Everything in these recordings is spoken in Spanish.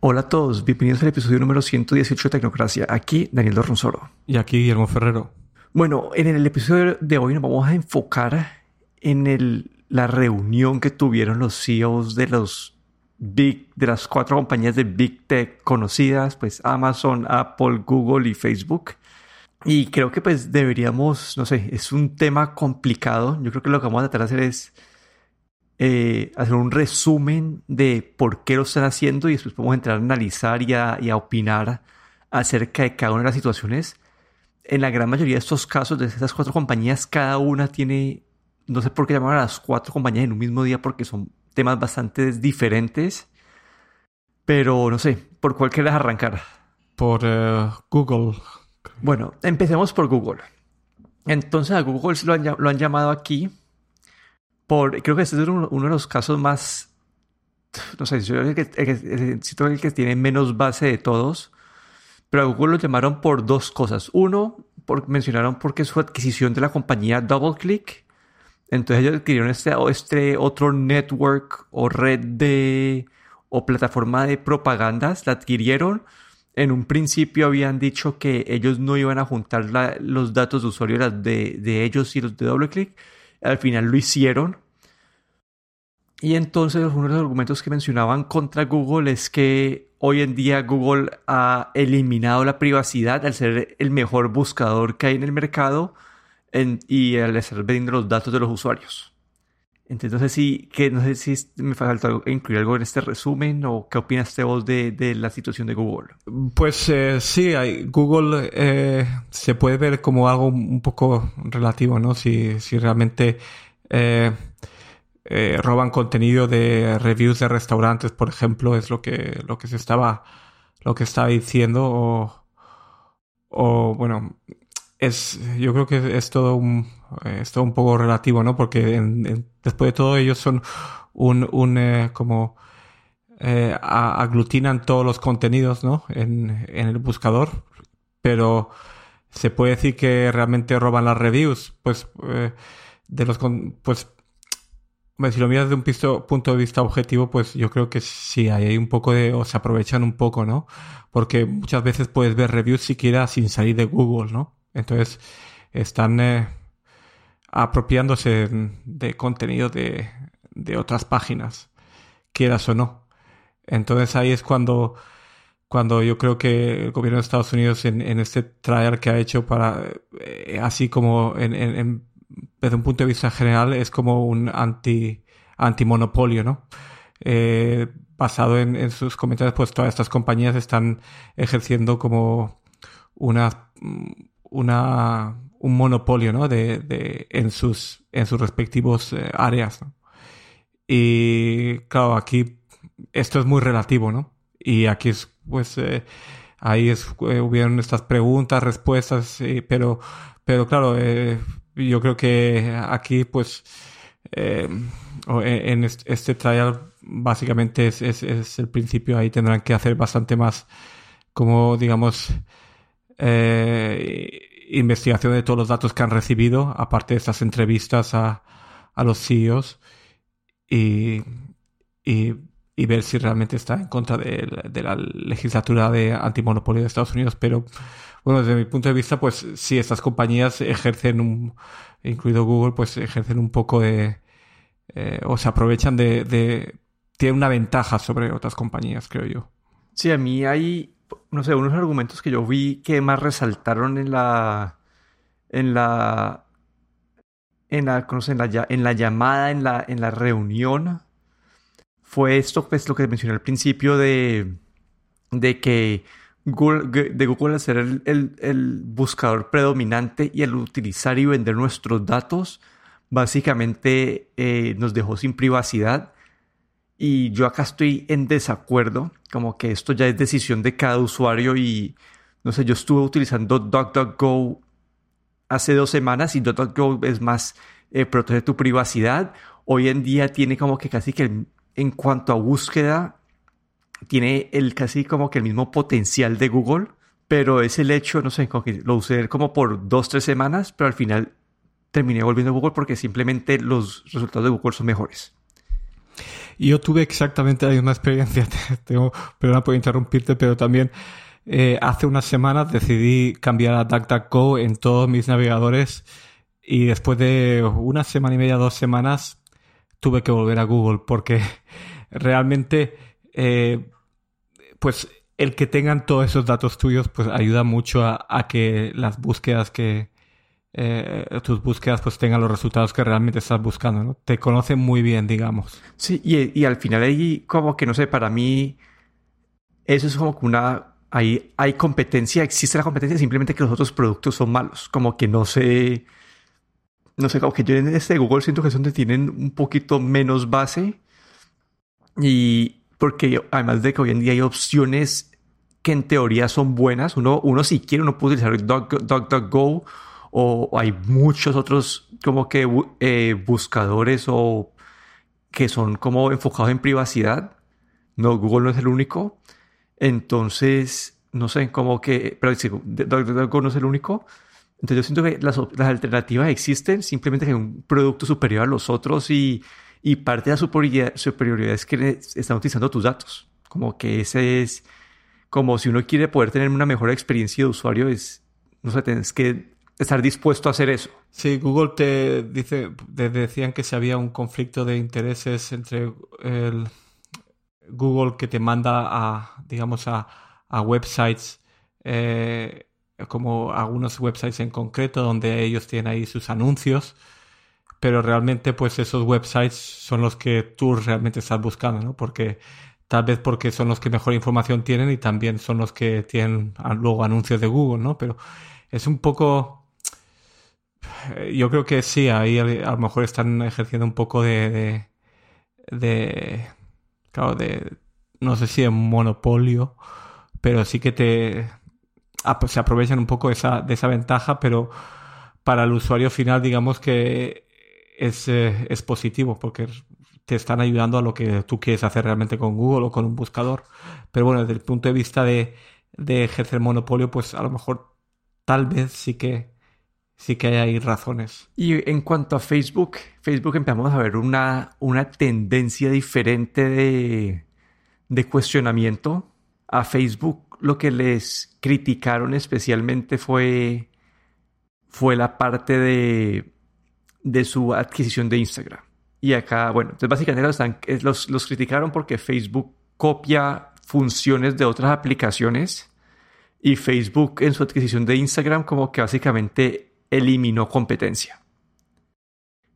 Hola a todos, bienvenidos al episodio número 118 de Tecnocracia. Aquí Daniel Dorronsoro. Y aquí Guillermo Ferrero. Bueno, en el episodio de hoy nos vamos a enfocar en el, la reunión que tuvieron los CEOs de los big, de las cuatro compañías de Big Tech conocidas, pues Amazon, Apple, Google y Facebook. Y creo que pues deberíamos, no sé, es un tema complicado. Yo creo que lo que vamos a tratar de hacer es eh, hacer un resumen de por qué lo están haciendo y después podemos entrar a analizar y a, opinar acerca de cada una de las situaciones. En la gran mayoría de estos casos, de estas cuatro compañías, cada una tiene, no sé por qué llamar a las cuatro compañías en un mismo día porque son temas bastante diferentes. Pero no sé, ¿por cuál quieres arrancar? Por eh, Google. Bueno, empecemos por Google. Entonces a Google lo han, lo han llamado aquí creo que este es uno, de los casos más, no sé, el que, el, el que tiene menos base de todos, pero a Google lo llamaron por dos cosas. Uno, por, mencionaron porque su adquisición de la compañía DoubleClick, entonces ellos adquirieron este, este otro network o red de, o plataforma de propagandas, la adquirieron. En un principio habían dicho que ellos no iban a juntar los datos de usuario de, de ellos y los de DoubleClick, al final lo hicieron. Y entonces uno de los argumentos que mencionaban contra Google es que hoy en día Google ha eliminado la privacidad al ser el mejor buscador que hay en el mercado y al estar vendiendo los datos de los usuarios. Entonces, sí, que no sé si me falta incluir algo en este resumen o qué opinas vos de, de la situación de Google. Pues eh, sí, Google eh, se puede ver como algo un poco relativo, ¿no? Si, si realmente eh, roban contenido de reviews de restaurantes, por ejemplo, es lo que, lo que se estaba, lo que estaba diciendo o, o bueno, es, yo creo que es todo un, es todo un poco relativo, ¿no? Porque después de todo ellos son un, un eh, como eh, aglutinan todos los contenidos, ¿no? En, en el buscador, pero se puede decir que realmente roban las reviews, pues eh, de los, pues si lo miras desde un punto de vista objetivo, pues yo creo que sí, hay un poco de, o se aprovechan un poco, ¿no? Porque muchas veces puedes ver reviews siquiera sin salir de Google, ¿no? Entonces, están eh, apropiándose de contenido de, de, otras páginas, quieras o no. Entonces ahí es cuando, cuando yo creo que el gobierno de Estados Unidos en, en este trial que ha hecho para, eh, así como en, desde un punto de vista general, es como un anti, antimonopolio, ¿no? Eh, basado en, en, sus comentarios, pues todas estas compañías están ejerciendo como una una, un monopolio ¿no? de, de, en, sus, en sus respectivos eh, áreas. Y claro, aquí esto es muy relativo, ¿no? Y aquí es, pues, eh, ahí es, eh, hubieron estas preguntas, respuestas, pero, pero claro, yo creo que aquí, pues, en este trial básicamente es, es, el principio, ahí tendrán que hacer bastante más, como digamos, investigación de todos los datos que han recibido, aparte de estas entrevistas a, a los CEOs, y, y, ver si realmente está en contra de, de, la legislatura de antimonopolio de Estados Unidos. Pero, bueno, desde mi punto de vista, pues sí, estas compañías ejercen un, incluido Google, pues ejercen un poco de, eh, o se aprovechan de, de, tienen una ventaja sobre otras compañías, creo yo. Sí, a mí hay no sé, unos argumentos que yo vi que más resaltaron en la, en la, en la, en la, en la llamada, en la, en la reunión, fue esto, pues lo que mencioné al principio de, de que Google, de Google el, el, buscador predominante y al utilizar y vender nuestros datos, básicamente eh, nos dejó sin privacidad y yo acá estoy en desacuerdo, como que esto ya es decisión de cada usuario y no sé, yo estuve utilizando DuckDuckGo hace dos semanas y DuckDuckGo es más eh, protege tu privacidad. Hoy en día tiene como que casi que en cuanto a búsqueda tiene el casi como que el mismo potencial de Google, pero es el hecho, no sé, lo usé como por dos, tres semanas, pero al final terminé volviendo a Google porque simplemente los resultados de Google son mejores. Yo tuve exactamente la misma experiencia. Tengo, perdona por interrumpirte, pero también eh, hace unas semanas decidí cambiar a DuckDuckGo en todos mis navegadores y después de una semana y media, dos semanas, tuve que volver a Google porque realmente, eh, pues el que tengan todos esos datos tuyos, pues ayuda mucho a, que las búsquedas que, eh, tus búsquedas pues tengan los resultados que realmente estás buscando, ¿no? Te conocen muy bien, digamos. Sí, y, y al final ahí como que, no sé, para mí eso es como que una Ahí hay competencia, existe la competencia, simplemente que los otros productos son malos. Como que no sé. No sé, como que yo en este Google siento que son donde tienen un poquito menos base. Y porque además de que hoy en día hay opciones que en teoría son buenas, uno, uno si quiere, uno puede utilizar DuckDuckGo o, hay muchos otros como que eh, buscadores o que son como enfocados en privacidad. No, Google no es el único. Entonces, no sé, como que, pero DuckDuckGo no es el único. Entonces yo siento que las, alternativas existen, simplemente que un producto superior a los otros y, parte de la superioridad, superioridad, es que están utilizando tus datos. Como que ese es, como si uno quiere poder tener una mejor experiencia de usuario, es, no sé, tienes que estar dispuesto a hacer eso. Sí, Google te dice, te decían que si había un conflicto de intereses entre el Google que te manda a, digamos, a, websites, eh, como algunos websites en concreto, donde ellos tienen ahí sus anuncios, pero realmente pues esos websites son los que tú realmente estás buscando, ¿no? Porque tal vez porque son los que mejor información tienen y también son los que tienen luego anuncios de Google, ¿no? Pero es un poco... Yo creo que sí, ahí a, lo mejor están ejerciendo un poco de, de claro, de, no sé si de monopolio, pero sí que te se aprovechan un poco esa, de esa ventaja, pero para el usuario final digamos que es, eh, es positivo porque te están ayudando a lo que tú quieres hacer realmente con Google o con un buscador. Pero bueno, desde el punto de vista de, de ejercer monopolio, pues a lo mejor tal vez sí que sí que hay razones. Y en cuanto a Facebook, Facebook empezamos a ver una, una tendencia diferente de, de cuestionamiento. A Facebook lo que les criticaron especialmente fue, fue la parte de, de su adquisición de Instagram. Y acá, bueno, básicamente los, los criticaron porque Facebook copia funciones de otras aplicaciones y Facebook en su adquisición de Instagram como que básicamente eliminó competencia.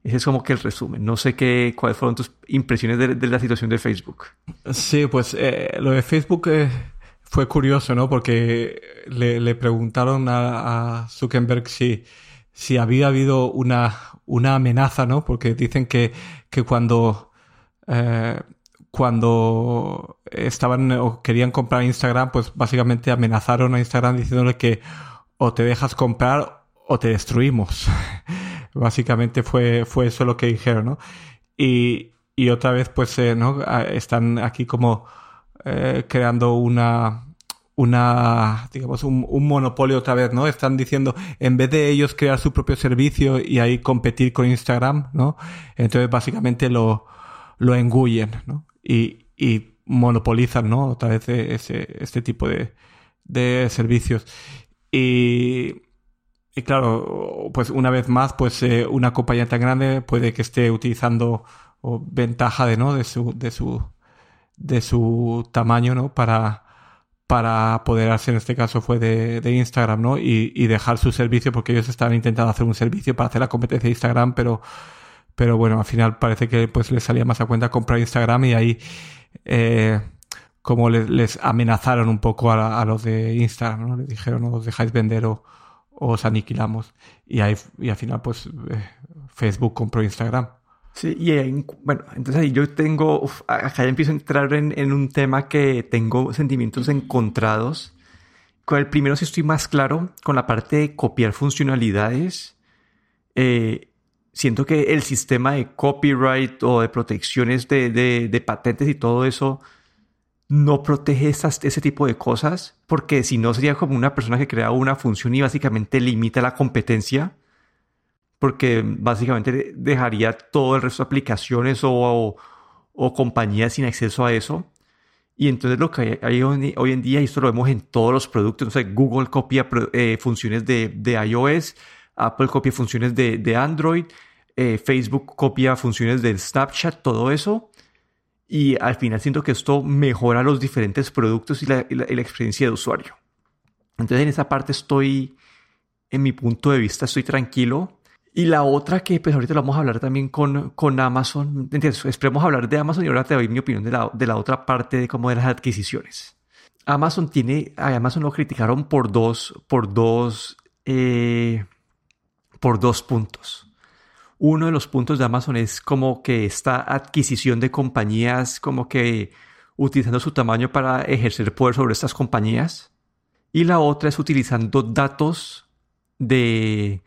Ese es como que el resumen. No sé qué, cuáles fueron tus impresiones de, la situación de Facebook. Sí, pues eh, lo de Facebook eh, fue curioso, ¿no? Porque le, preguntaron a, Zuckerberg si, si había habido una, una amenaza, ¿no? Porque dicen que, que cuando, eh, cuando estaban o querían comprar Instagram, pues básicamente amenazaron a Instagram diciéndole que o te dejas comprar o te destruimos. Básicamente fue, fue eso lo que dijeron, ¿no? Y, y otra vez, pues, eh, ¿no? Ah, están aquí como eh, creando una, una, digamos, un, monopolio otra vez, ¿no? Están diciendo, en vez de ellos crear su propio servicio y ahí competir con Instagram, ¿no? Entonces, básicamente lo, lo engullen, ¿no? Y, y monopolizan, ¿no? Otra vez ese, este tipo de, de servicios. Y, y claro, pues una vez más, pues eh, una compañía tan grande puede que esté utilizando ventaja de, ¿no? de su, de su, de su tamaño, ¿no? Para, para apoderarse, en este caso fue de, de Instagram, ¿no? Y, y, dejar su servicio, porque ellos estaban intentando hacer un servicio para hacer la competencia de Instagram, pero, pero bueno, al final parece que pues les salía más a cuenta comprar Instagram y ahí, eh, como les, les, amenazaron un poco a, a, los de Instagram, ¿no? Les dijeron, no os dejáis vender o, os aniquilamos. Y, ahí, y al final, pues, eh, Facebook compró Instagram. Sí, y bueno, entonces ahí yo tengo, acá ya empiezo a entrar en, en, un tema que tengo sentimientos encontrados. Con el primero, si estoy más claro, con la parte de copiar funcionalidades, eh, siento que el sistema de copyright o de protecciones de, de, de patentes y todo eso no protege ese tipo de cosas, porque si no sería como una persona que crea una función y básicamente limita la competencia, porque básicamente dejaría todo el resto de aplicaciones o, o compañías sin acceso a eso. Y entonces lo que hay hoy en día, y esto lo vemos en todos los productos, Google copia eh, funciones de, de, iOS, Apple copia funciones de, de Android, eh, Facebook copia funciones de Snapchat, todo eso. Y al final siento que esto mejora los diferentes productos y la, y la experiencia de usuario. Entonces en esa parte estoy, en mi punto de vista, estoy tranquilo. Y la otra que pues ahorita lo vamos a hablar también con, con Amazon, ¿entiendes? Esperemos hablar de Amazon y ahora te doy mi opinión de la, de la otra parte de cómo de las adquisiciones. Amazon tiene, a Amazon lo criticaron por dos, por dos, eh, por dos puntos. Uno de los puntos de Amazon es como que esta adquisición de compañías, como que utilizando su tamaño para ejercer poder sobre estas compañías. Y la otra es utilizando datos de,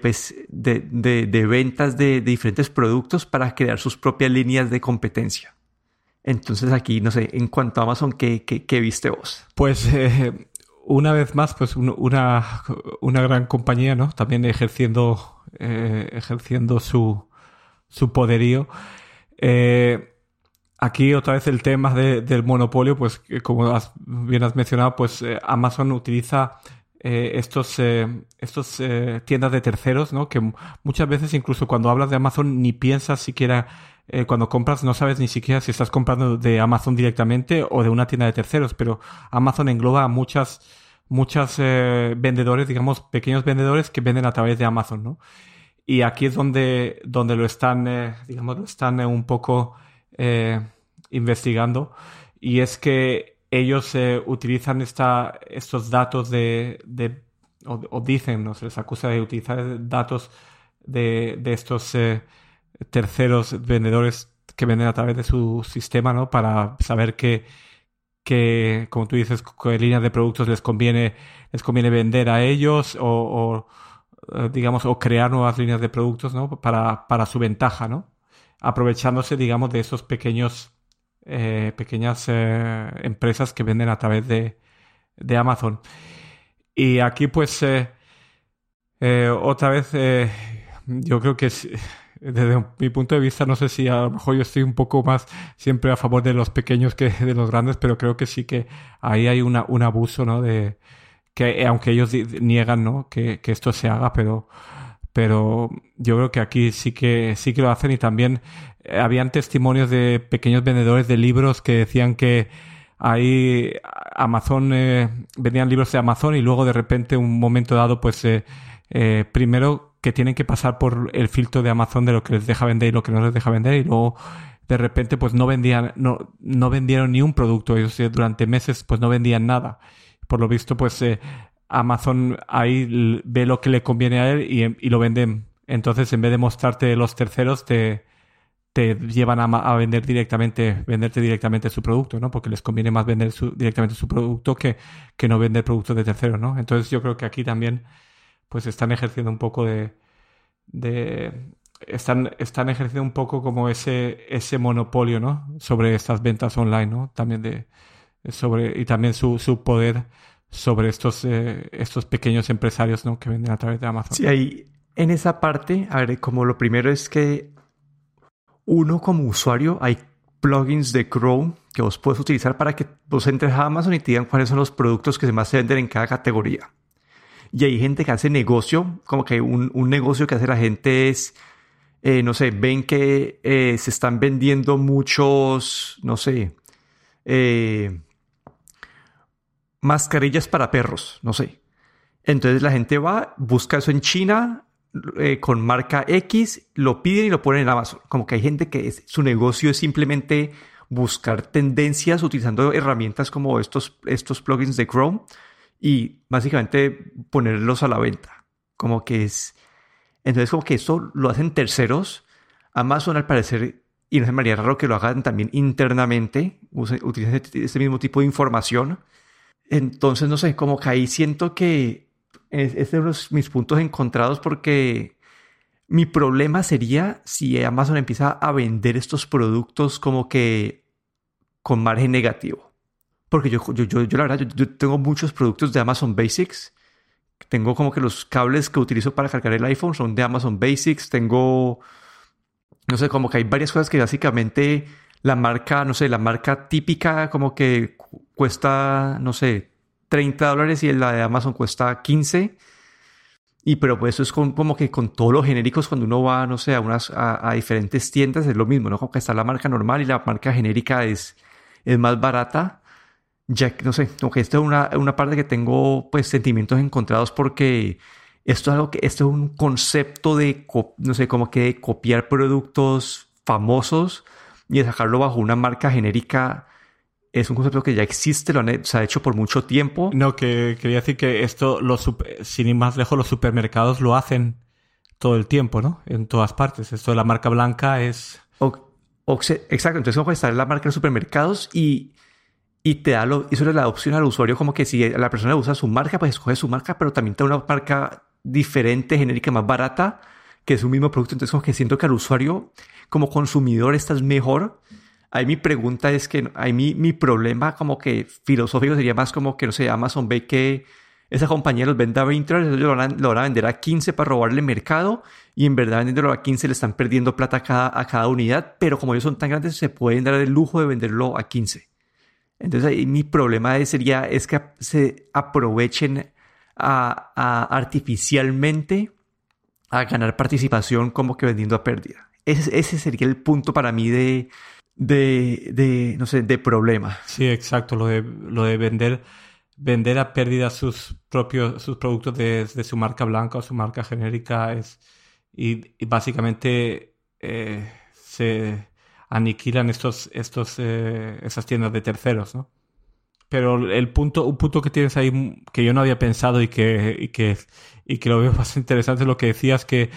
pues, de, de, ventas de, diferentes productos para crear sus propias líneas de competencia. Entonces aquí, no sé, en cuanto a Amazon, ¿qué, qué, viste vos? Pues eh, una vez más, pues una, una gran compañía, ¿no? También ejerciendo, eh, ejerciendo su, su poderío. Eh, aquí otra vez el tema del monopolio, pues como bien has mencionado, pues Amazon utiliza eh, estos, eh, estos eh, tiendas de terceros, ¿no? Que muchas veces incluso cuando hablas de Amazon ni piensas siquiera, eh, cuando compras no sabes ni siquiera si estás comprando de Amazon directamente o de una tienda de terceros, pero Amazon engloba a muchas, muchas vendedores, digamos, pequeños vendedores que venden a través de Amazon, ¿no? Y aquí es donde, donde lo están, digamos, lo están un poco investigando. Y es que ellos eh, utilizan esta, estos datos de, de o, dicen, no se les acusa de utilizar datos de, de estos eh, terceros vendedores que venden a través de su sistema, ¿no? Para saber qué, que, como tú dices, qué líneas de productos les conviene, les conviene vender a ellos o, eh, digamos, o crear nuevas líneas de productos, ¿no? Para, para su ventaja, ¿no? Aprovechándose, digamos, de esos pequeños eh, pequeñas eh, empresas que venden a través de, de Amazon. Y aquí pues otra vez yo creo que desde mi punto de vista no sé si a lo mejor yo estoy un poco más siempre a favor de los pequeños que de los grandes, pero creo que sí que ahí hay una, un abuso, ¿no? De que aunque ellos niegan, ¿no? Que, que esto se haga, pero pero yo creo que aquí sí que sí que lo hacen y también eh, habían testimonios de pequeños vendedores de libros que decían que ahí Amazon eh, vendían libros de Amazon y luego de repente un momento dado pues eh, eh, primero que tienen que pasar por el filtro de Amazon de lo que les deja vender y lo que no les deja vender y luego de repente pues no vendían no, no vendieron ni un producto ellos durante meses pues no vendían nada por lo visto pues Amazon ahí ve lo que le conviene a él y, y lo venden. Entonces, en vez de mostrarte los terceros, te, te llevan a, a, vender directamente, venderte directamente su producto, ¿no? Porque les conviene más vender su, directamente su producto que, que no vender productos de terceros, ¿no? Entonces yo creo que aquí también, pues están ejerciendo un poco de, de están, están ejerciendo un poco como ese, ese monopolio, ¿no? Sobre estas ventas online, ¿no? También de, sobre, y también su, su poder sobre estos, eh, estos pequeños empresarios ¿no? que venden a través de Amazon. Sí, ahí en esa parte, a ver, como lo primero es que uno como usuario hay plugins de Chrome que vos puedes utilizar para que vos entres a Amazon y te digan cuáles son los productos que más se venden en cada categoría. Y hay gente que hace negocio, como que un, un negocio que hace la gente es, eh, no sé, ven que eh, se están vendiendo muchos, no sé, eh, mascarillas para perros, no sé. Entonces la gente va, busca eso en China con marca X, lo piden y lo ponen en Amazon. Como que hay gente que su negocio es simplemente buscar tendencias utilizando herramientas como estos, estos plugins de Chrome y básicamente ponerlos a la venta. Como que es... Entonces como que eso lo hacen terceros. Amazon al parecer, y no es maría raro que lo hagan también internamente, utilizan este, este mismo tipo de información entonces, no sé, como que ahí siento que es, es de mis puntos encontrados porque mi problema sería si Amazon empieza a vender estos productos como que con margen negativo. Porque yo, yo, yo, yo la verdad, yo, tengo muchos productos de Amazon Basics. Tengo como que los cables que utilizo para cargar el iPhone son de Amazon Basics. Tengo, no sé, como que hay varias cosas que básicamente la marca, no sé, la marca típica como que cuesta, no sé, 30 dólares y la de Amazon cuesta 15. Y pero pues eso es como que con todos los genéricos cuando uno va, no sé, a, unas, a, diferentes tiendas es lo mismo, ¿no? Como que está la marca normal y la marca genérica es, es más barata. Ya no sé, como que esto es una, una parte que tengo pues sentimientos encontrados porque esto es algo que, esto es un concepto de, no sé, como que de copiar productos famosos y de sacarlo bajo una marca genérica es un concepto que ya existe, lo se ha hecho por mucho tiempo. No, que quería decir que esto, los, sin ir más lejos, los supermercados lo hacen todo el tiempo, ¿no? En todas partes. Esto de la marca blanca es... exacto, entonces como está en la marca de supermercados y, y te da lo, eso es la opción al usuario como que si la persona usa su marca, pues escoge su marca, pero también te da una marca diferente, genérica, más barata, que es un mismo producto. Entonces como que siento que al usuario como consumidor estás mejor Ahí mi pregunta es que, ahí mi, mi problema como que filosófico sería más como que, no sé, Amazon ve que esa compañía los vende a 20 dólares, ellos lo van, a, vender a 15 para robarle mercado y en verdad vendiéndolo a 15 le están perdiendo plata a cada, a cada unidad, pero como ellos son tan grandes se pueden dar el lujo de venderlo a 15. Entonces mi problema sería es que se aprovechen a, artificialmente a ganar participación como que vendiendo a pérdida. Ese, ese sería el punto para mí de, de, de, no sé, de problema. Sí, exacto, lo de, lo de vender, vender a pérdida sus propios, sus productos de, su marca blanca o su marca genérica es, y, básicamente eh, se aniquilan estos, estos, eh, esas tiendas de terceros, ¿no? Pero el punto, un punto que tienes ahí que yo no había pensado y que, y que, y que lo veo bastante interesante es lo que decías que,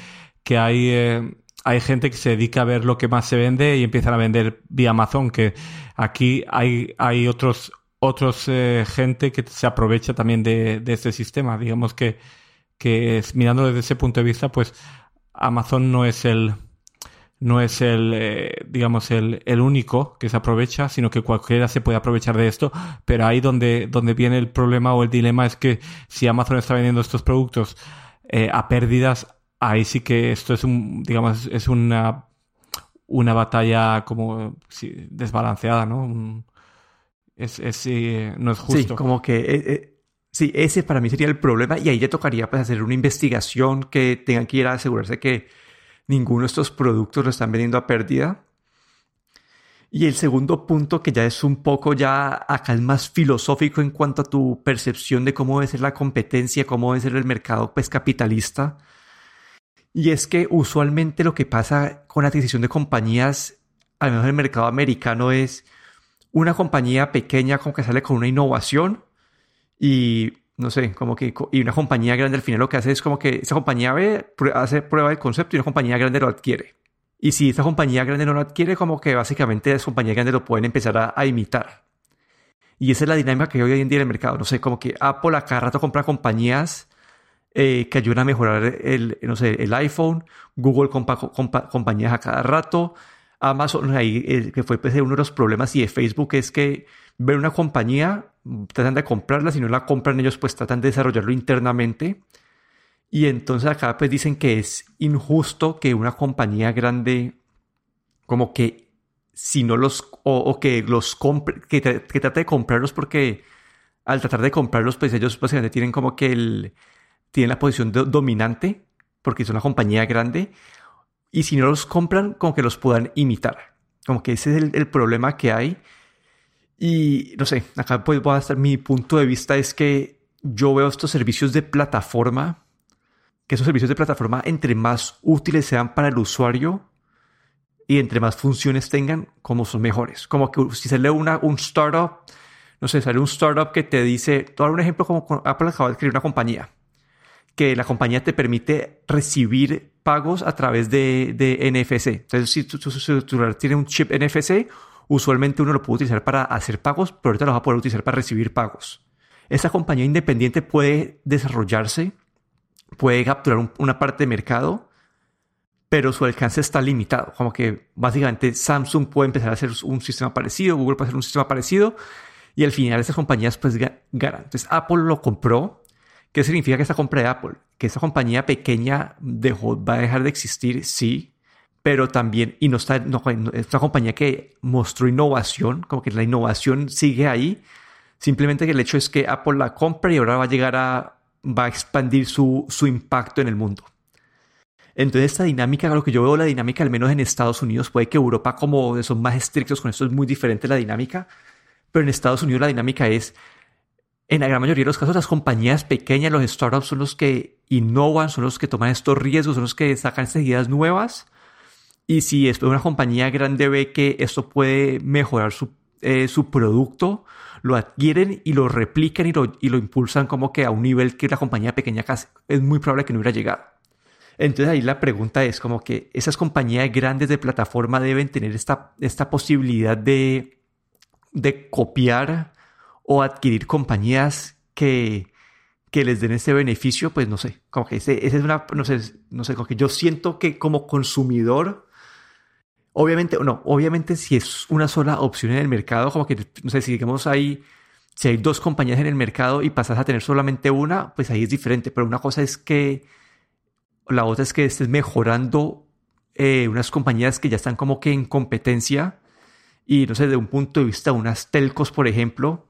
que hay, eh, hay gente que se dedica a ver lo que más se vende y empiezan a vender vía Amazon, que aquí hay, hay otros, otros eh, gente que se aprovecha también de, de este sistema. Digamos que, que mirándolo desde ese punto de vista, pues Amazon no es el, no es el, eh, digamos, el, el, único que se aprovecha, sino que cualquiera se puede aprovechar de esto. Pero ahí donde, donde viene el problema o el dilema es que si Amazon está vendiendo estos productos eh, a pérdidas, ahí sí que esto es un, digamos, es una, una batalla como desbalanceada, ¿no? es, es no es justo. Sí, como que... Eh, eh, sí, ese para mí sería el problema y ahí ya tocaría pues, hacer una investigación que tengan que ir a asegurarse que ninguno de estos productos lo están vendiendo a pérdida. Y el segundo punto, que ya es un poco ya acá más filosófico en cuanto a tu percepción de cómo debe ser la competencia, cómo debe ser el mercado pues, capitalista. Y es que usualmente lo que pasa con la adquisición de compañías, al menos en el mercado americano, es una compañía pequeña como que sale con una innovación y no sé, como que y una compañía grande al final lo que hace es como que esa compañía ve, hace prueba del concepto y una compañía grande lo adquiere. Y si esa compañía grande no lo adquiere, como que básicamente las compañías grandes lo pueden empezar a, imitar. Y esa es la dinámica que hoy en día en el mercado. No sé, como que Apple a cada rato compra compañías eh, que ayudan a mejorar el, no sé, el iPhone, Google compra compañías a cada rato, Amazon, ahí, eh, que fue pues, uno de los problemas y de Facebook es que ven una compañía, tratan de comprarla, si no la compran ellos pues tratan de desarrollarlo internamente. Y entonces acá pues dicen que es injusto que una compañía grande como que si no los o, que los compre, que, que, trate de comprarlos porque al tratar de comprarlos pues ellos básicamente tienen como que el, tienen la posición dominante porque es una compañía grande y si no los compran, como que los puedan imitar. Como que ese es el, problema que hay. Y no sé, acá pues voy a estar, mi punto de vista es que yo veo estos servicios de plataforma, que esos servicios de plataforma entre más útiles sean para el usuario y entre más funciones tengan, como son mejores. Como que si sale una, un startup, no sé, sale un startup que te dice, te un ejemplo como Apple acaba de escribir una compañía que la compañía te permite recibir pagos a través de, de NFC. Entonces, si tu, celular tiene un chip NFC, usualmente uno lo puede utilizar para hacer pagos, pero ahorita lo va a poder utilizar para recibir pagos. Esa compañía independiente puede desarrollarse, puede capturar una parte de mercado, pero su alcance está limitado. Como que básicamente Samsung puede empezar a hacer un sistema parecido, Google puede hacer un sistema parecido, y al final esas compañías pues ganan. Entonces Apple lo compró ¿Qué significa que esta compra de Apple? Que esta compañía pequeña dejó, va a dejar de existir, sí, pero también, y no está, no, es una compañía que mostró innovación, como que la innovación sigue ahí, simplemente que el hecho es que Apple la compra y ahora va a llegar a, va a expandir su, su impacto en el mundo. Entonces esta dinámica, lo que yo veo la dinámica, al menos en Estados Unidos, puede que Europa como son más estrictos con esto es muy diferente la dinámica, pero en Estados Unidos la dinámica es, en la gran mayoría de los casos, las compañías pequeñas, los startups son los que innovan, son los que toman estos riesgos, son los que sacan estas ideas nuevas. Y si es una compañía grande ve que esto puede mejorar su, eh, su producto, lo adquieren y lo replican y lo, y lo impulsan como que a un nivel que la compañía pequeña casi es muy probable que no hubiera llegado. Entonces ahí la pregunta es como que esas compañías grandes de plataforma deben tener esta, esta posibilidad de, de copiar o adquirir compañías que, que les den ese beneficio, pues no sé, como que ese, es una, no sé, no sé, como que yo siento que como consumidor, obviamente, no, obviamente si es una sola opción en el mercado, como que, no sé, si digamos hay, si hay dos compañías en el mercado y pasas a tener solamente una, pues ahí es diferente, pero una cosa es que la otra es que estés mejorando eh, unas compañías que ya están como que en competencia y no sé, de un punto de vista, unas telcos, por ejemplo,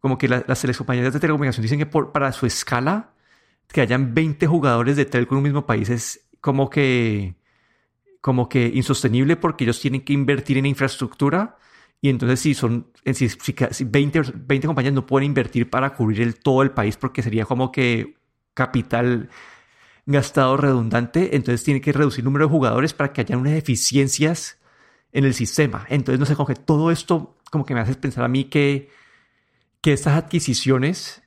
como que las compañías de telecomunicación dicen que por, para su escala, que hayan 20 jugadores de telco en un mismo país es como que, como que insostenible porque ellos tienen que invertir en infraestructura y entonces si son, si, si 20, 20 compañías no pueden invertir para cubrir el, todo el país porque sería como que capital gastado redundante, entonces tiene que reducir el número de jugadores para que haya unas eficiencias en el sistema. Entonces, no sé, como que todo esto como que me hace pensar a mí que, que estas adquisiciones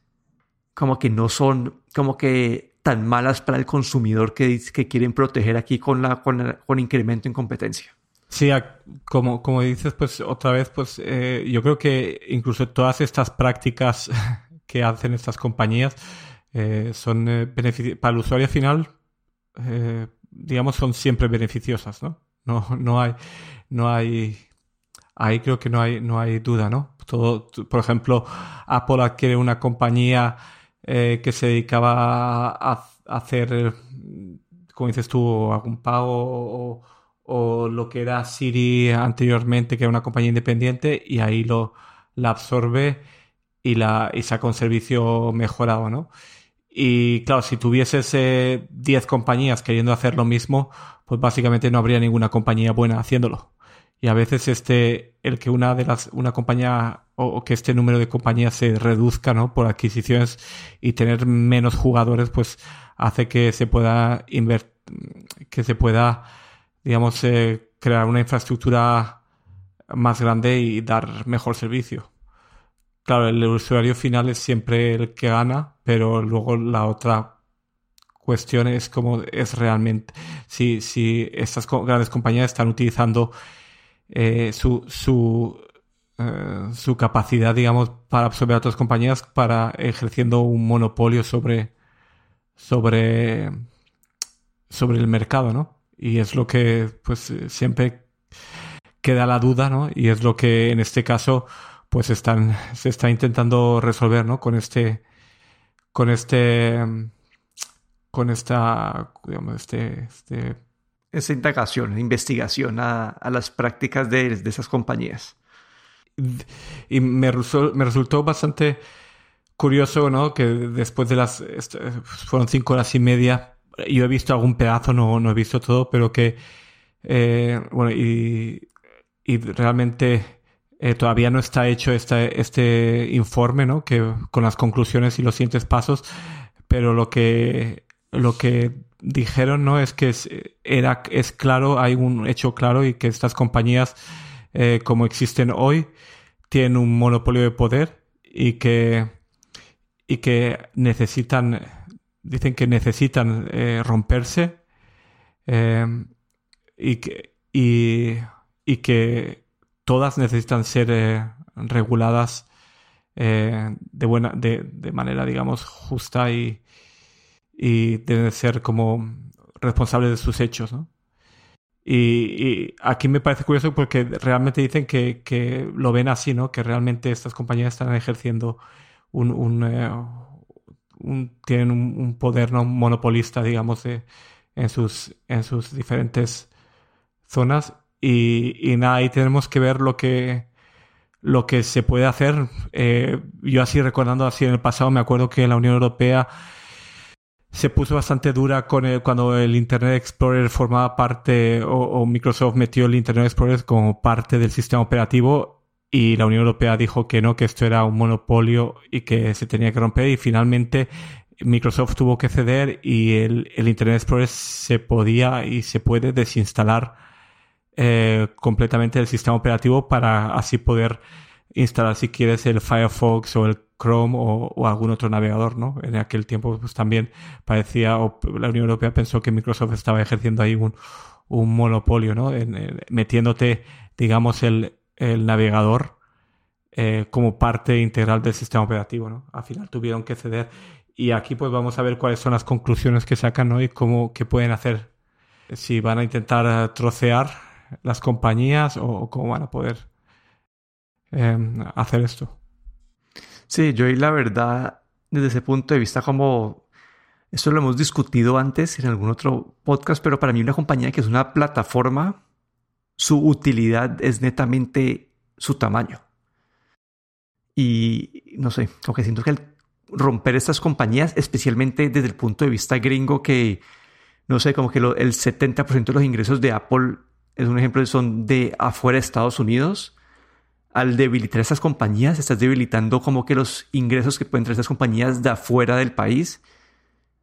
como que no son como que tan malas para el consumidor que, quieren proteger aquí con, la, con, con incremento en competencia. Sí, como, como dices, pues otra vez, pues eh, yo creo que incluso todas estas prácticas que hacen estas compañías eh, son eh, para el usuario final, eh, digamos, son siempre beneficiosas, ¿no? No, no hay, no hay, ahí creo que no hay, no hay duda, ¿no? Todo, por ejemplo, Apple adquiere una compañía que se dedicaba a, hacer, como dices tú, algún pago o, lo que era Siri anteriormente, que era una compañía independiente, y ahí lo la absorbe y, la, y saca un servicio mejorado, ¿no? Y claro, si tuvieses 10 compañías queriendo hacer lo mismo, pues básicamente no habría ninguna compañía buena haciéndolo. Y a veces este, el que una de las, una compañía o, que este número de compañías se reduzca, ¿no? Por adquisiciones y tener menos jugadores, pues hace que se pueda invertir, que se pueda, digamos, eh, crear una infraestructura más grande y dar mejor servicio. Claro, el usuario final es siempre el que gana, pero luego la otra cuestión es cómo es realmente, si, si estas grandes compañías están utilizando eh, su, su, eh, su capacidad, digamos, para absorber a otras compañías, para ejerciendo un monopolio sobre, sobre, sobre el mercado, ¿no? Y es lo que, pues, siempre queda la duda, ¿no? Y es lo que en este caso pues están, se está intentando resolver, ¿no? Con este, con este, con esta, digamos, este, este... Esa indagación, investigación a, las prácticas de, esas compañías. Y me, me resultó bastante curioso, ¿no? Que después de las, fueron cinco horas y media, yo he visto algún pedazo, no, no he visto todo, pero que, eh, bueno, y, y realmente eh, todavía no está hecho este, este informe, ¿no? Que con las conclusiones y los siguientes pasos, pero lo que lo que dijeron, ¿no? Es que es, era es claro, hay un hecho claro y que estas compañías, eh, como existen hoy, tienen un monopolio de poder y que y que necesitan, dicen que necesitan eh, romperse y que y, y que todas necesitan ser eh, reguladas de, buena, de, de, manera, digamos, justa y, y deben ser como responsables de sus hechos, ¿no? Y, aquí me parece curioso porque realmente dicen que, que, lo ven así, ¿no? Que realmente estas compañías están ejerciendo un, un, eh, tienen un, poder no monopolista, digamos, en sus en sus diferentes zonas y, nada, ahí tenemos que ver lo que, lo que se puede hacer. Eh, yo así recordando así en el pasado, me acuerdo que la Unión Europea se puso bastante dura con el, cuando el Internet Explorer formaba parte o, Microsoft metió el Internet Explorer como parte del sistema operativo y la Unión Europea dijo que no, que esto era un monopolio y que se tenía que romper y finalmente Microsoft tuvo que ceder y el, el Internet Explorer se podía y se puede desinstalar eh, completamente del sistema operativo para así poder instalar si quieres el Firefox o el Chrome o, algún otro navegador, ¿no? En aquel tiempo pues también parecía, o la Unión Europea pensó que Microsoft estaba ejerciendo ahí un, monopolio, ¿no? metiéndote, digamos, el, el navegador eh, como parte integral del sistema operativo, ¿no? Al final tuvieron que ceder y aquí pues vamos a ver cuáles son las conclusiones que sacan, ¿no? Y cómo, qué pueden hacer. Si van a intentar trocear las compañías o, cómo van a poder em, hacer esto. Sí, yo y la verdad, desde ese punto de vista, como esto lo hemos discutido antes en algún otro podcast, pero para mí una compañía que es una plataforma, su utilidad es netamente su tamaño. Y no sé, como que siento que el romper estas compañías, especialmente desde el punto de vista gringo, que no sé, como que el 70% de los ingresos de Apple es un ejemplo, son de afuera de Estados Unidos. Al debilitar estas compañías, estás debilitando como que los ingresos que pueden traer estas compañías de afuera del país.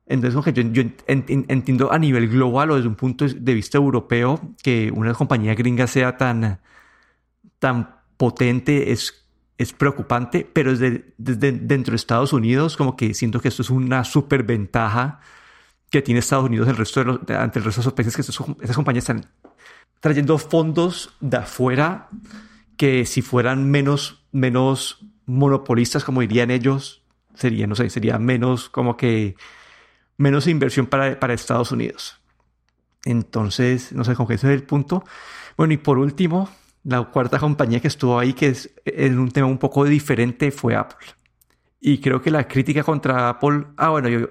Entonces, yo, yo entiendo a nivel global o desde un punto de vista europeo que una compañía gringa sea tan, tan potente es, es preocupante, pero desde, desde dentro de Estados Unidos como que siento que esto es una super ventaja que tiene Estados Unidos el resto de los, ante el resto de los países que estas compañías están trayendo fondos de afuera que si fueran menos, menos monopolistas, como dirían ellos, sería, no sé, sería menos como que menos inversión para, para Estados Unidos. Entonces, no sé, con qué ese es el punto. Bueno, y por último, la cuarta compañía que estuvo ahí, que es en un tema un poco diferente, fue Apple. Y creo que la crítica contra Apple, ah, bueno, yo,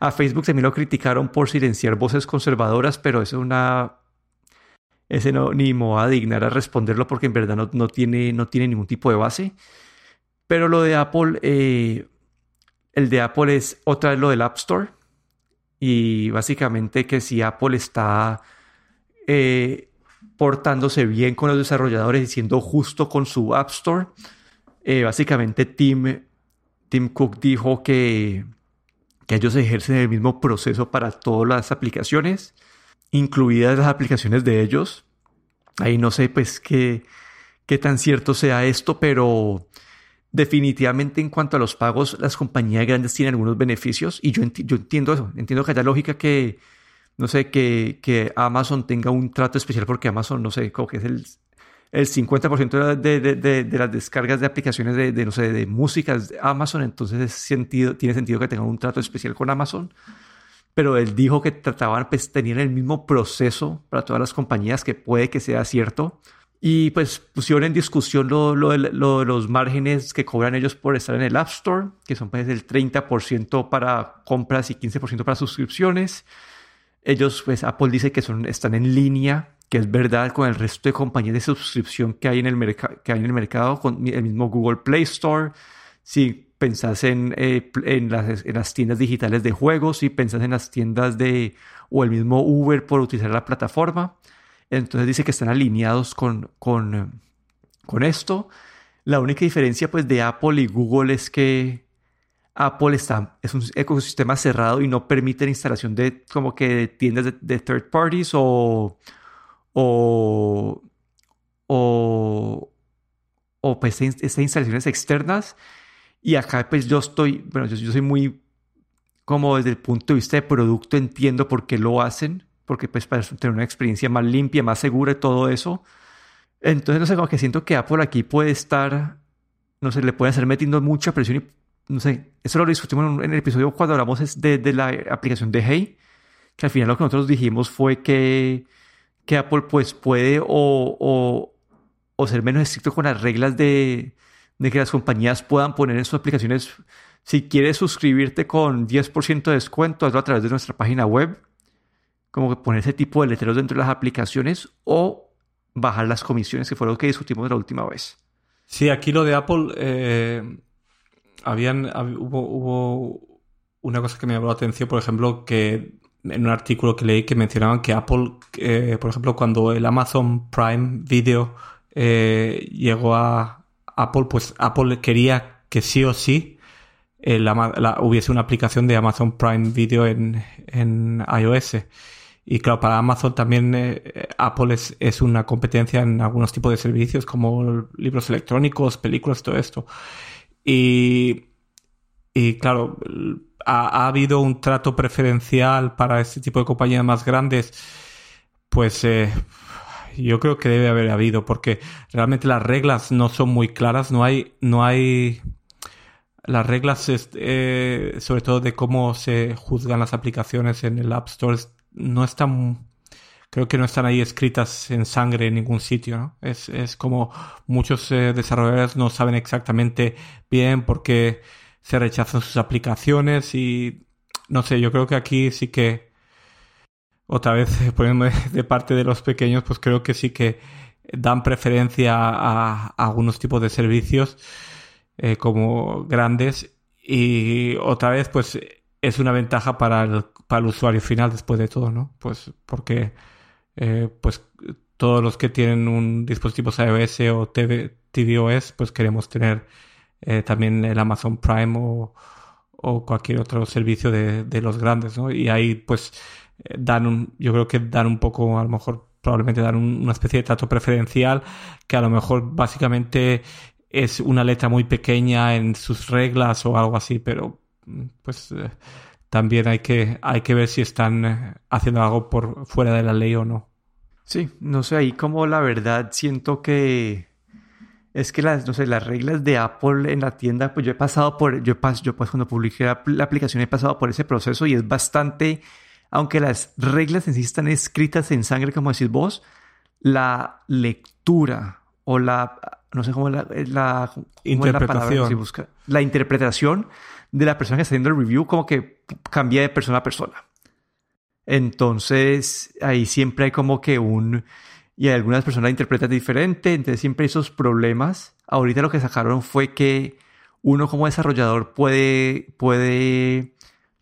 a Facebook también lo criticaron por silenciar voces conservadoras, pero es una ese no, ni me va a dignar a responderlo porque en verdad no, tiene, no tiene ningún tipo de base. Pero lo de Apple, eh, el de Apple es otra vez lo del App Store. Y básicamente que si Apple está eh, portándose bien con los desarrolladores y siendo justo con su App Store, eh, básicamente Tim, Tim Cook dijo que, que ellos ejercen el mismo proceso para todas las aplicaciones incluidas las aplicaciones de ellos. Ahí no sé pues qué, qué tan cierto sea esto, pero definitivamente en cuanto a los pagos, las compañías grandes tienen algunos beneficios y yo, yo entiendo eso, entiendo que haya lógica que, no sé, que, que, Amazon tenga un trato especial porque Amazon, no sé, como que es el, el 50% de, de, de, de, las descargas de aplicaciones de, no sé, de música de Amazon, entonces sentido, tiene sentido que tengan un trato especial con Amazon pero él dijo que trataban, pues tenían el mismo proceso para todas las compañías, que puede que sea cierto. Y pues pusieron en discusión lo, lo, de los márgenes que cobran ellos por estar en el App Store, que son pues del 30% para compras y 15% para suscripciones. Ellos, pues Apple dice que son, están en línea, que es verdad con el resto de compañías de suscripción que hay en el, que hay en el mercado, con el mismo Google Play Store. Sí, pensás en, eh, en, las, tiendas digitales de juegos, y pensás en las tiendas de, o el mismo Uber por utilizar la plataforma. Entonces dice que están alineados con, con, con esto. La única diferencia pues de Apple y Google es que Apple está, es un ecosistema cerrado y no permite la instalación de como que tiendas de, third parties o, o, o, o pues, estas instalaciones externas y acá pues yo estoy, bueno, yo, soy muy como desde el punto de vista de producto entiendo por qué lo hacen, porque pues para tener una experiencia más limpia, más segura y todo eso. Entonces no sé, como que siento que Apple aquí puede estar, no sé, le puede hacer metiendo mucha presión y no sé, eso lo discutimos en el episodio cuando hablamos de, de la aplicación de Hey, que al final lo que nosotros dijimos fue que, que Apple pues puede o, o, o ser menos estricto con las reglas de, de que las compañías puedan poner en sus aplicaciones, si quieres suscribirte con 10% de descuento, hazlo a través de nuestra página web. como que poner ese tipo de letreros dentro de las aplicaciones o bajar las comisiones, que fue lo que discutimos la última vez. Sí, aquí lo de Apple, eh, habían, hubo, una cosa que me llamó la atención, por ejemplo, que en un artículo que leí que mencionaban que Apple, eh, por ejemplo, cuando el Amazon Prime Video eh, llegó a Apple, pues Apple quería que sí o sí hubiese una aplicación de Amazon Prime Video en, en iOS. Y claro, para Amazon también eh, Apple es, es, una competencia en algunos tipos de servicios como libros electrónicos, películas, todo esto. Y, y claro, ha, habido un trato preferencial para este tipo de compañías más grandes. Pues eh, yo creo que debe haber habido, porque realmente las reglas no son muy claras, no hay, no hay las reglas, eh, sobre todo de cómo se juzgan las aplicaciones en el App Store, no están, creo que no están ahí escritas en sangre en ningún sitio. Es, es como muchos eh, desarrolladores no saben exactamente bien por qué se rechazan sus aplicaciones y no sé, yo creo que aquí sí que otra vez poniéndome de parte de los pequeños, pues creo que sí que dan preferencia a, algunos tipos de servicios eh, como grandes y otra vez pues es una ventaja para el, para el usuario final después de todo, ¿no? Pues porque eh, pues todos los que tienen un dispositivo iOS o TV, tvOS pues queremos tener eh, también el Amazon Prime o, o cualquier otro servicio de, de, los grandes, ¿no? Y ahí pues eh, dan un, yo creo que dan un poco, a lo mejor probablemente dan una especie de trato preferencial que a lo mejor básicamente es una letra muy pequeña en sus reglas o algo así, pero mm, pues eh, también hay que, hay que ver si están haciendo algo por fuera de la ley o no. Sí, no sé, ahí como la verdad siento que es que las, no sé, las reglas de Apple en la tienda, pues yo he pasado por, yo, pas, yo pues cuando publiqué la, aplicación he pasado por ese proceso y es bastante, aunque las reglas en sí están escritas en sangre, como decís vos, la lectura o la, no sé cómo la, la interpretación. la, busca, la interpretación de la persona que está haciendo el review como que cambia de persona a persona. Entonces, ahí siempre hay como que un y algunas personas interpretan diferente, entonces siempre hay esos problemas. Ahorita lo que sacaron fue que uno como desarrollador puede, puede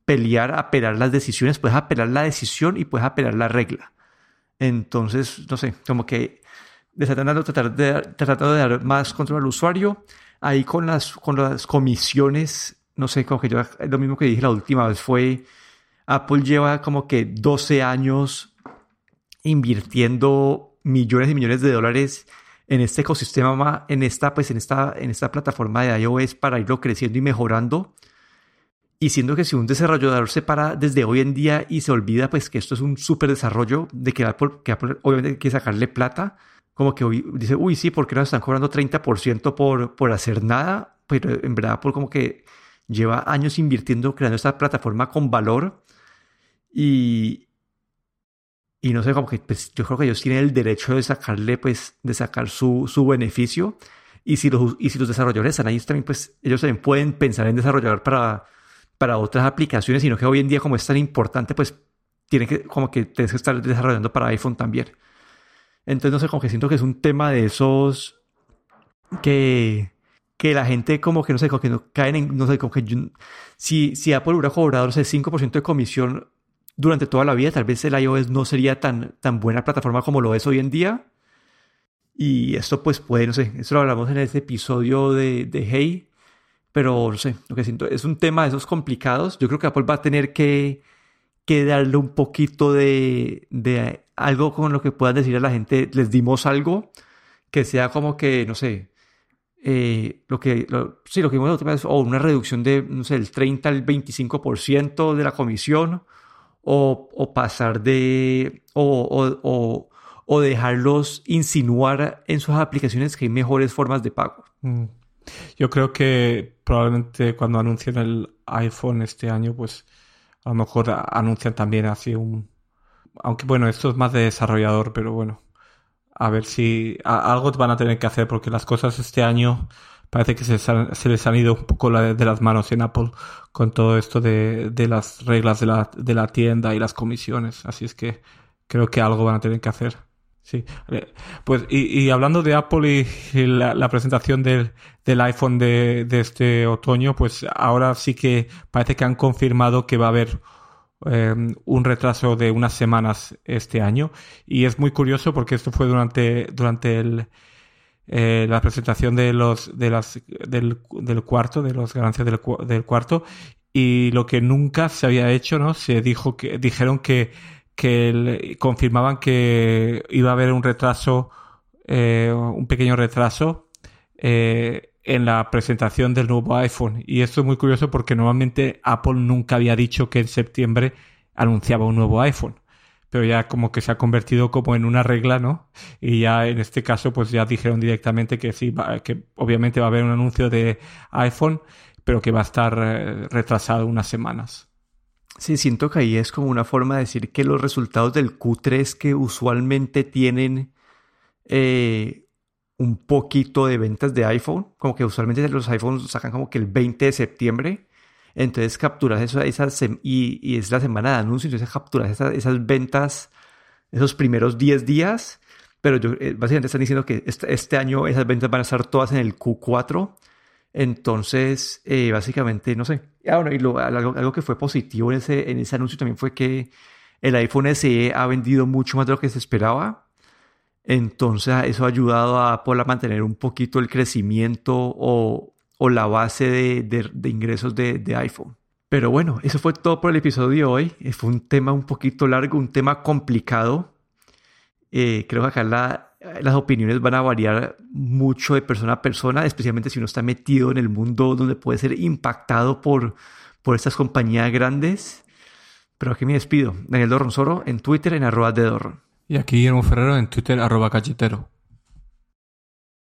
pelear, apelar las decisiones, puedes apelar la decisión y puedes apelar la regla. Entonces, no sé, como que tratando, tratar de, tratando de dar más control al usuario. Ahí con las, con las comisiones, no sé, como que yo, lo mismo que dije la última vez fue, Apple lleva como que 12 años invirtiendo millones y millones de dólares en este ecosistema, en esta, pues, en esta, en esta plataforma de iOS para irlo creciendo y mejorando. Y siendo que si un desarrollador se para desde hoy en día y se olvida pues que esto es un súper desarrollo, de que Apple, que Apple obviamente que sacarle plata, como que hoy dice, uy, sí, ¿por qué nos están cobrando 30% por, por hacer nada? Pero en verdad Apple como que lleva años invirtiendo, creando esta plataforma con valor y, y no sé, como que pues, yo creo que ellos tienen el derecho de sacarle, pues, de sacar su, su beneficio. Y si, los, y si los desarrolladores están ahí, también, pues, ellos también pueden pensar en desarrollar para, para otras aplicaciones, sino que hoy en día, como es tan importante, pues, tiene que, como que tienes que estar desarrollando para iPhone también. Entonces, no sé, como que siento que es un tema de esos que, que la gente como que, no sé, como que no caen en, no sé, como que si, si Apple hubiera cobrado, no sé, 5% de comisión durante toda la vida. Tal vez el iOS no sería tan, tan buena plataforma como lo es hoy en día. Y esto pues puede, no sé, eso lo hablamos en ese episodio de Hey, pero no sé, lo que siento es un tema de esos complicados. Yo creo que Apple va a tener que, que darle un poquito de, de algo con lo que puedan decir a la gente, les dimos algo que sea como que, no sé, eh, lo que, sí, lo que vimos la última vez, o una reducción de, no sé, el 30 al 25% de la comisión, o, pasar de, o, o, dejarlos insinuar en sus aplicaciones que hay mejores formas de pago. Mm. Yo creo que probablemente cuando anuncien el iPhone este año, pues a lo mejor anuncian también así un... Aunque bueno, esto es más de desarrollador, pero bueno, a ver si algo van a tener que hacer porque las cosas este año parece que se, se les han ido un poco de las manos en Apple con todo esto de, de las reglas de la, de la tienda y las comisiones. Así es que creo que algo van a tener que hacer. Sí, pues y, y hablando de Apple y, la, presentación del, del iPhone de, de, este otoño, pues ahora sí que parece que han confirmado que va a haber em, un retraso de unas semanas este año. Y es muy curioso porque esto fue durante durante el, eh, la presentación de los de las del, del cuarto de las ganancias del, del cuarto. Y lo que nunca se había hecho, ¿no? Se dijo que dijeron que que confirmaban que iba a haber un retraso, eh, un pequeño retraso eh, en la presentación del nuevo iPhone. Y esto es muy curioso porque normalmente Apple nunca había dicho que en septiembre anunciaba un nuevo iPhone. Pero ya como que se ha convertido como en una regla, ¿no? Y ya en este caso pues ya dijeron directamente que sí, que obviamente va a haber un anuncio de iPhone, pero que va a estar eh, retrasado unas semanas. Sí, siento que ahí es como una forma de decir que los resultados del Q3 que usualmente tienen eh, un poquito de ventas de iPhone, como que usualmente los iPhones sacan como que el 20 de septiembre, entonces capturas eso y, es la semana de anuncio, entonces capturas esas, esas ventas esos primeros 10 días, pero yo, eh, básicamente están diciendo que este, este, año esas ventas van a estar todas en el Q4 entonces, eh, básicamente, no sé. Ah, bueno, y algo, que fue positivo en ese, en ese anuncio también fue que el iPhone SE ha vendido mucho más de lo que se esperaba. Entonces, eso ha ayudado a Apple a mantener un poquito el crecimiento o, la base de, ingresos de, de, iPhone. Pero bueno, eso fue todo por el episodio de hoy. Eh, fue un tema un poquito largo, un tema complicado. Eh, creo que acá la, las opiniones van a variar mucho de persona a persona, especialmente si uno está metido en el mundo donde puede ser impactado por, por estas compañías grandes. Pero aquí me despido. Daniel Dorronsoro en Twitter en arroba de Dorron. Y aquí Guillermo Ferrero en Twitter arroba cachetero.